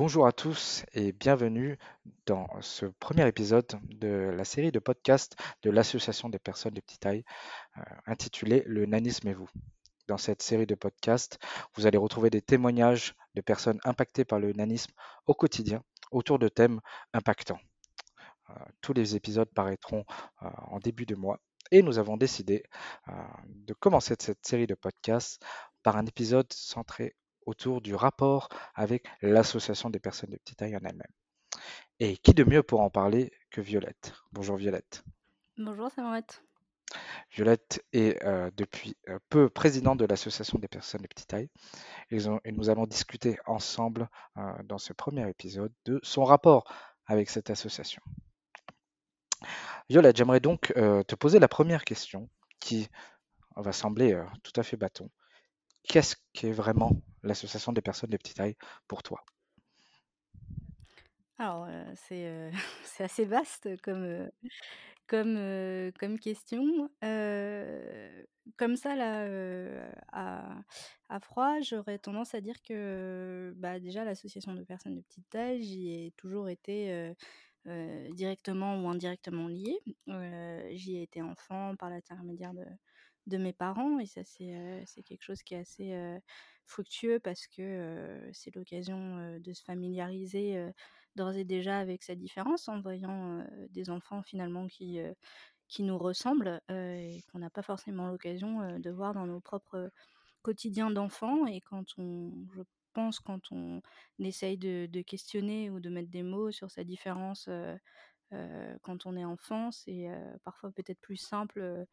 Bonjour à tous et bienvenue dans ce premier épisode de la série de podcasts de l'Association des personnes de petite taille euh, intitulée Le nanisme et vous. Dans cette série de podcasts, vous allez retrouver des témoignages de personnes impactées par le nanisme au quotidien autour de thèmes impactants. Euh, tous les épisodes paraîtront euh, en début de mois et nous avons décidé de commencer cette série de podcasts par un épisode centré autour du rapport avec l'association des personnes de petite taille en elle-même. Et qui de mieux pour en parler que Violette? Bonjour Violette. Bonjour Samarette. Violette est euh, depuis euh, peu présidente de l'association des personnes de petite taille et, nous allons discuter ensemble euh, dans ce premier épisode de son rapport avec cette association. Violette, j'aimerais donc te poser la première question qui va sembler tout à fait bâton. Qu'est-ce qu'est vraiment l'association des personnes de petite taille pour toi? Alors, c'est, c'est assez vaste comme, comme, comme question. comme ça là, à à froid, j'aurais tendance à dire que, bah, déjà l'association de personnes de petite taille, j'y ai toujours été, directement ou indirectement liée. j'y ai été enfant par l'intermédiaire de de mes parents et ça c'est, c'est quelque chose qui est assez, fructueux parce que, c'est l'occasion, de se familiariser, d'ores et déjà avec sa différence en voyant, des enfants finalement qui, qui nous ressemblent, et qu'on n'a pas forcément l'occasion, de voir dans nos propres, quotidiens d'enfants et quand on je pense quand on essaye de questionner ou de mettre des mots sur sa différence, quand on est enfant, c'est, parfois peut-être plus simple,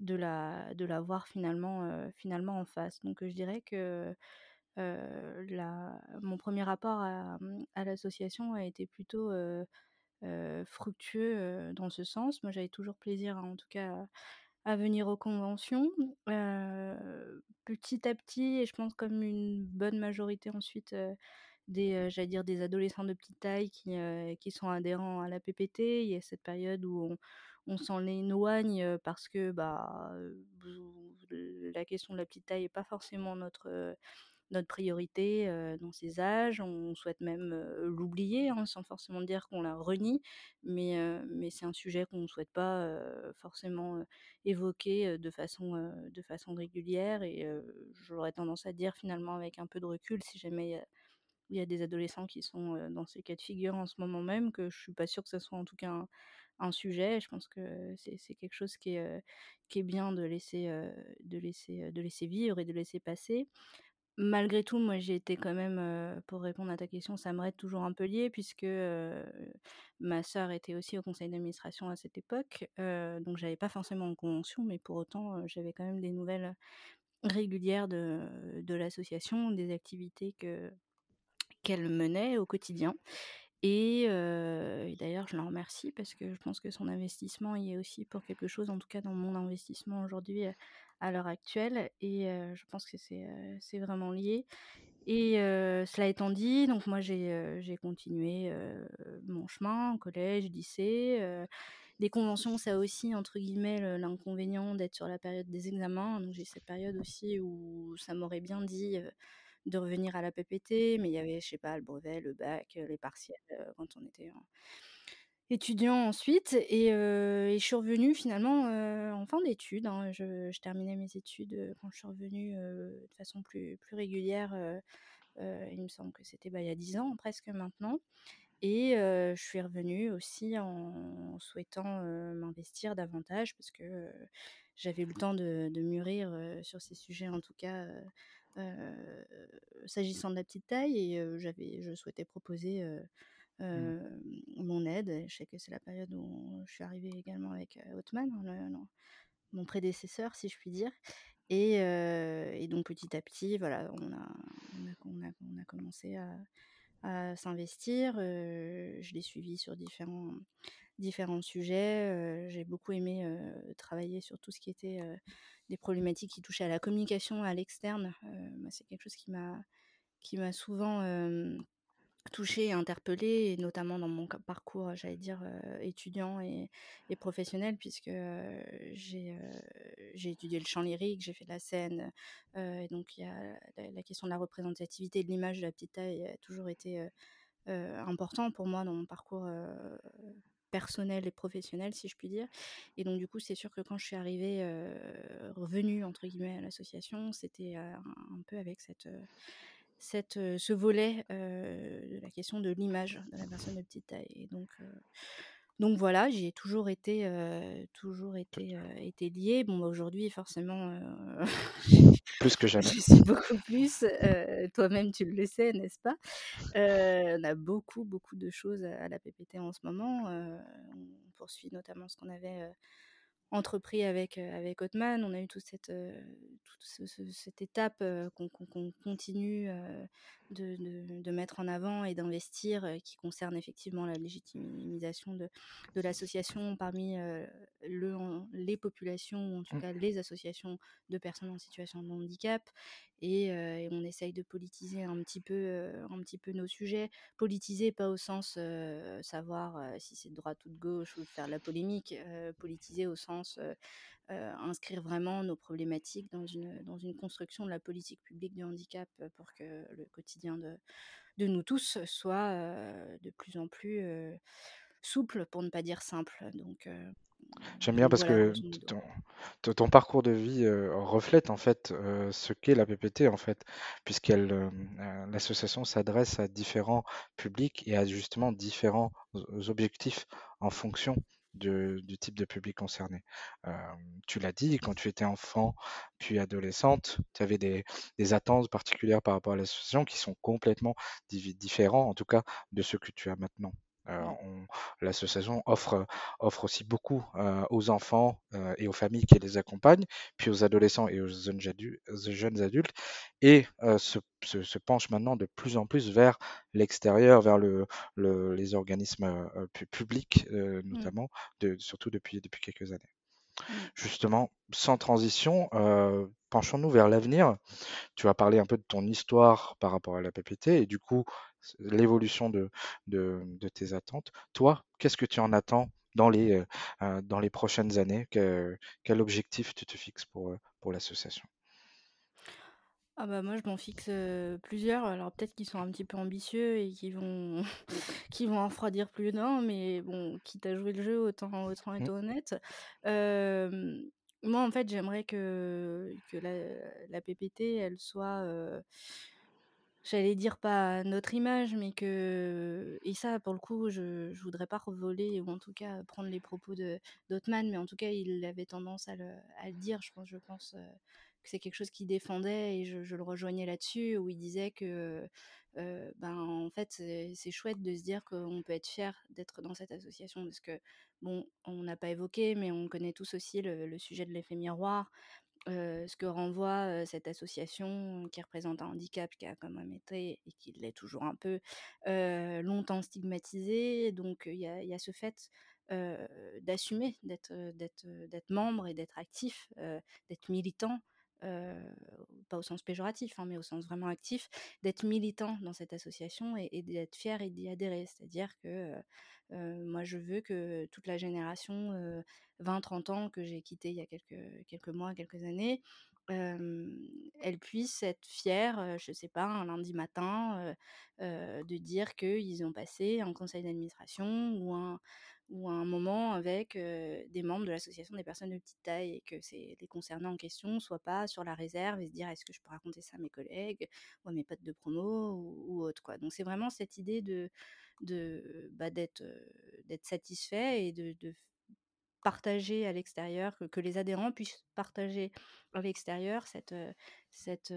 de la, de voir finalement, euh, finalement en face. Donc je dirais que euh, la, mon premier rapport à, à l'association a été plutôt euh, fructueux dans ce sens. Moi j'avais toujours plaisir en tout cas à, venir aux conventions. petit à petit, et je pense comme une bonne majorité ensuite des, dire des adolescents de petite taille qui, qui sont adhérents à la PPT. Il y a cette période où on, on s'en éloigne parce que bah, la question de la petite taille n'est pas forcément notre, notre priorité dans ces âges. On souhaite même l'oublier, hein, sans forcément dire qu'on la renie, mais, mais c'est un sujet qu'on ne souhaite pas forcément évoquer de, façon, de façon régulière. Et j'aurais tendance à dire finalement avec un peu de recul, si jamais il y a des adolescents qui sont dans ces cas de figure en ce moment même, que je suis pas sûre que ce soit en tout cas un sujet. Je pense que c'est quelque chose qui est, est bien de laisser, de, laisser, vivre et de laisser passer. Malgré tout, moi j'ai été quand même, pour répondre à ta question, ça me reste toujours un peu lié puisque ma sœur était aussi au conseil d'administration à cette époque. donc j'avais pas forcément une convention, mais pour autant j'avais quand même des nouvelles régulières de, de l'association, des activités que qu'elle menait au quotidien. Et, d'ailleurs, je l'en remercie parce que je pense que son investissement y est aussi pour quelque chose, en tout cas dans mon investissement aujourd'hui à l'heure actuelle. Et je pense que c'est vraiment lié. Et cela étant dit, donc moi j'ai continué mon chemin, collège, lycée. les conventions, ça a aussi, entre guillemets, l'inconvénient d'être sur la période des examens. Donc j'ai cette période aussi où ça m'aurait bien dit de revenir à la PPT, mais il y avait, je sais pas, le brevet, le bac, les partiels quand on était étudiant ensuite. Et, je suis revenue finalement en fin d'études. Hein. Je, terminais mes études quand je suis revenue de façon plus, plus régulière. il me semble que c'était bah, il y a 10 ans presque maintenant. Et je suis revenue aussi en souhaitant m'investir davantage parce que j'avais eu le temps de mûrir sur ces sujets, en tout cas s'agissant de la petite taille, et j'avais, je souhaitais proposer mmh. mon aide. Je sais que c'est la période où je suis arrivée également avec Hotman, hein, mon prédécesseur, si je puis dire. Et, et, donc petit à petit, voilà, on a, on a, on a, commencé à, à s'investir. je l'ai suivi sur différents, différents sujets. J'ai beaucoup aimé travailler sur tout ce qui était des problématiques qui touchaient à la communication à l'externe. c'est quelque chose qui m'a qui m'a souvent touchée et interpellée, et notamment dans mon parcours, j'allais dire, étudiant et, professionnel, puisque j'ai étudié le chant lyrique, j'ai fait de la scène, donc y a la, question de la représentativité de l'image de la petite taille a toujours été important pour moi dans mon parcours personnel et professionnel, si je puis dire. Et donc, du coup, c'est sûr que quand je suis arrivée, revenue, entre guillemets, à l'association, c'était un, peu avec cette, cette, ce volet de la question de l'image de la personne de petite taille. Et donc, donc voilà, j'y ai toujours été, toujours été, été liée. Bon, bah, aujourd'hui, forcément, plus que jamais. je suis beaucoup plus. Toi-même, tu le sais, n'est-ce pas? On a beaucoup, beaucoup de choses à, la PPT en ce moment. on poursuit notamment ce qu'on avait entrepris avec, avec Hotman. On a eu toute cette, toute cette étape qu'on continue de, de, mettre en avant et d'investir, qui concerne effectivement la légitimisation de, de l'association parmi le, les populations, ou en tout mmh. cas les associations de personnes en situation de handicap. Et, et on essaye de politiser un petit peu, un petit peu nos sujets. Politiser, pas au sens savoir si c'est de droite ou de gauche ou de faire de la polémique, politiser au sens inscrire vraiment nos problématiques dans une, dans une construction de la politique publique du handicap pour que le quotidien de, de nous tous soit de plus en plus souple, pour ne pas dire simple. Donc, J'aime bien parce que ton, ton, parcours de vie reflète en fait ce qu'est la PPT en fait, puisqu'elle l'association s'adresse à différents publics et à justement différents objectifs en fonction du type de public concerné. tu l'as dit, quand tu étais enfant puis adolescente, tu avais des, attentes particulières par rapport à l'association qui sont complètement différents, en tout cas, de ce que tu as maintenant. L'association offre, offre aussi beaucoup aux enfants et aux familles qui les accompagnent, puis aux adolescents et aux jeunes adultes, jeunes adultes et se, se, penche maintenant de plus en plus vers l'extérieur, vers le, le, les organismes publics mmh. notamment, de, surtout depuis, depuis quelques années. Mmh. Justement, sans transition, penchons-nous vers l'avenir. Tu vas parler un peu de ton histoire par rapport à la PPT et du coup, l'évolution de, tes attentes. Toi, qu'est-ce que tu en attends dans les, dans les prochaines années? Quel objectif tu te fixes pour l'association? Ah bah moi je m'en fixe plusieurs, alors peut-être qu'ils sont un petit peu ambitieux et qui vont qui vont en refroidir plus d'un, mais bon, quitte à jouer le jeu, autant, autant être mmh. honnête. moi en fait j'aimerais que, que la, la PPT elle soit j'allais dire pas notre image, mais que et ça pour le coup je je voudrais pas revoler ou en tout cas prendre les propos de d'Otman, mais en tout cas il avait tendance à le, à le dire, je pense je pense c'est quelque chose qu'il défendait et je, le rejoignais là-dessus où il disait que ben en fait c'est chouette de se dire qu'on peut être fier d'être dans cette association parce que bon on n'a pas évoqué mais on connaît tous aussi le, sujet de l'effet miroir ce que renvoie cette association qui représente un handicap qui a quand même été et qui l'est toujours un peu longtemps stigmatisé. Donc il y a, y, a ce fait d'assumer d'être membre et d'être actif d'être militant pas au sens péjoratif, hein, mais au sens vraiment actif, d'être militant dans cette association et, d'être fier et d'y adhérer. C'est-à-dire que moi, je veux que toute la génération 20-30 ans que j'ai quittée il y a quelques, quelques mois, quelques années, elle puisse être fière, je sais pas, un lundi matin, de dire qu'ils ont passé un conseil d'administration ou un, ou un moment avec des membres de l'association des personnes de petite taille et que c'est les concernés en question soient pas sur la réserve et se dire est-ce que je peux raconter ça à mes collègues ou à mes potes de promo ou, autre quoi. Donc c'est vraiment cette idée de, de bah, d'être satisfait et de, de partager à l'extérieur, que, les adhérents puissent partager à l'extérieur cette, cette,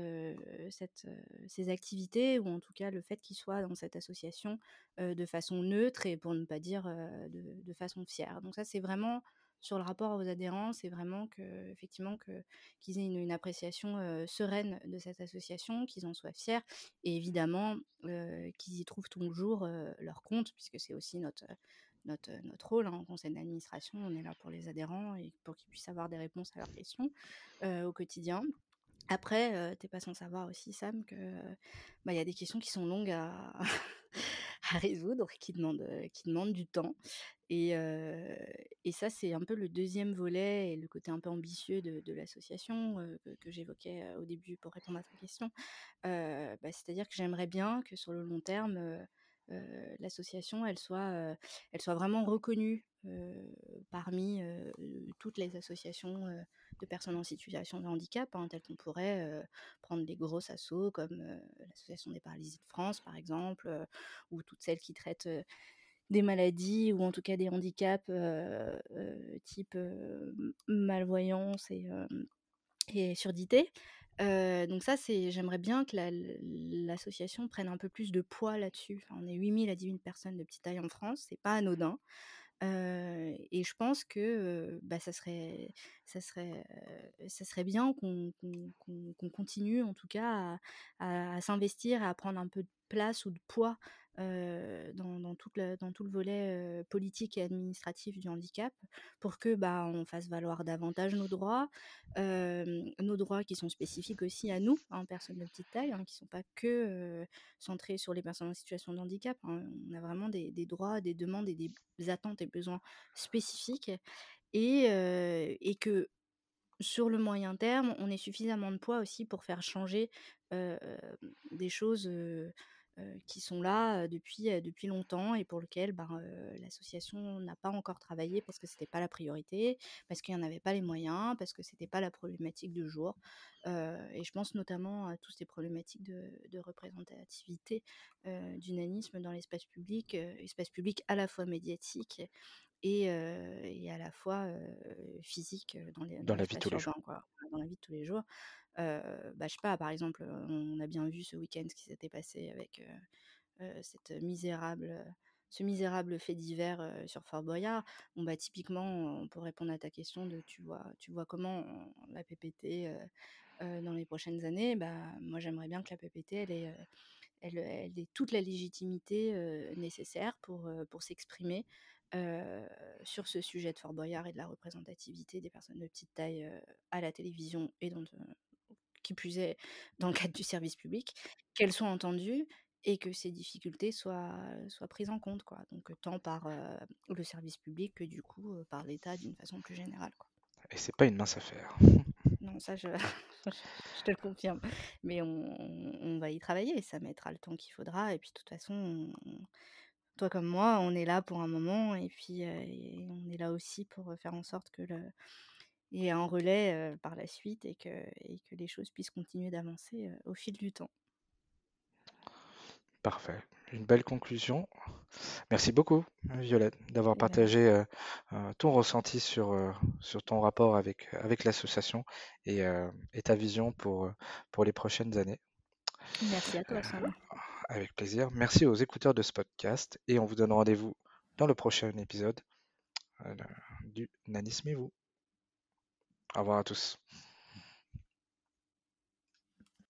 cette, ces activités, ou en tout cas le fait qu'ils soient dans cette association de façon neutre et pour ne pas dire de, de façon fière. Donc ça, c'est vraiment sur le rapport aux adhérents, c'est vraiment que, effectivement, que, qu'ils aient une, appréciation sereine de cette association, qu'ils en soient fiers, et évidemment qu'ils y trouvent toujours leur compte, puisque c'est aussi notre, notre, notre rôle hein, en conseil d'administration. On est là pour les adhérents et pour qu'ils puissent avoir des réponses à leurs questions euh, au quotidien. Après, euh, t'es pas sans savoir aussi, Sam, que bah, il y a des questions qui sont longues à, résoudre, qui demandent, qui demandent du temps. Et, et ça, c'est un peu le deuxième volet et le côté un peu ambitieux de, de l'association que, j'évoquais au début pour répondre à ta question. Bah, c'est-à-dire que j'aimerais bien que sur le long terme, l'association elle soit, elle soit vraiment reconnue parmi toutes les associations de personnes en situation de handicap, hein, telles qu'on pourrait prendre des grosses assos comme l'association des paralysés de France par exemple, ou toutes celles qui traitent des maladies ou en tout cas des handicaps type malvoyance et, et surdité. Donc ça, c'est, j'aimerais bien que l'association prenne un peu plus de poids là-dessus. on est 8000 à 10 000 personnes de petite taille en France, c'est pas anodin. et je pense que bah, ça, serait, ça, serait, ça serait bien qu'on continue en tout cas à, à s'investir, à prendre un peu de place ou de poids dans, dans, tout le volet politique et administratif du handicap pour que bah, on fasse valoir davantage nos droits, nos droits qui sont spécifiques aussi à nous, en hein, personnes de petite taille, hein, qui ne sont pas que centrés sur les personnes en situation de handicap. Hein. On a vraiment des, des, droits, des demandes et des attentes et besoins spécifiques et, que sur le moyen terme, on ait suffisamment de poids aussi pour faire changer des choses qui sont là depuis, depuis longtemps et pour lesquels ben, l'association n'a pas encore travaillé parce que ce n'était pas la priorité, parce qu'il n'y en avait pas les moyens, parce que ce n'était pas la problématique du jour. et je pense notamment à toutes ces problématiques de, représentativité du nanisme dans l'espace public, espace public à la fois médiatique et, et à la fois physique dans, les, dans, la vie de tous les jours. dans la vie de tous les jours bah, je sais pas, par exemple, on a bien vu ce week-end ce qui s'était passé avec cette misérable, ce misérable fait divers sur Fort Boyard. Bon, bah, typiquement, pour répondre à ta question de tu vois, tu vois comment la PPT dans les prochaines années, bah, moi j'aimerais bien que la PPT, elle ait, elle, elle ait toute la légitimité nécessaire pour, pour s'exprimer. Sur ce sujet de Fort Boyard et de la représentativité des personnes de petite taille à la télévision et dans, qui plus est dans le cadre du service public, qu'elles soient entendues et que ces difficultés soient, soient prises en compte, quoi. Donc tant par le service public que du coup par l'État d'une façon plus générale. Quoi. Et c'est pas une mince affaire. Non, ça je, je te le confirme. Mais on, on, va y travailler, ça mettra le temps qu'il faudra. Et puis de toute façon, toi comme moi, on est là pour un moment et puis et on est là aussi pour faire en sorte que le, et un relais par la suite et que, et que les choses puissent continuer d'avancer au fil du temps. Parfait. Une belle conclusion. Merci beaucoup, Violette, d'avoir partagé ton ressenti sur, sur ton rapport avec, avec l'association et, et, ta vision pour, pour les prochaines années. Merci à toi, Sam. Avec plaisir. Merci aux écouteurs de ce podcast et on vous donne rendez-vous dans le prochain épisode du Nanisme et vous. Au revoir à tous.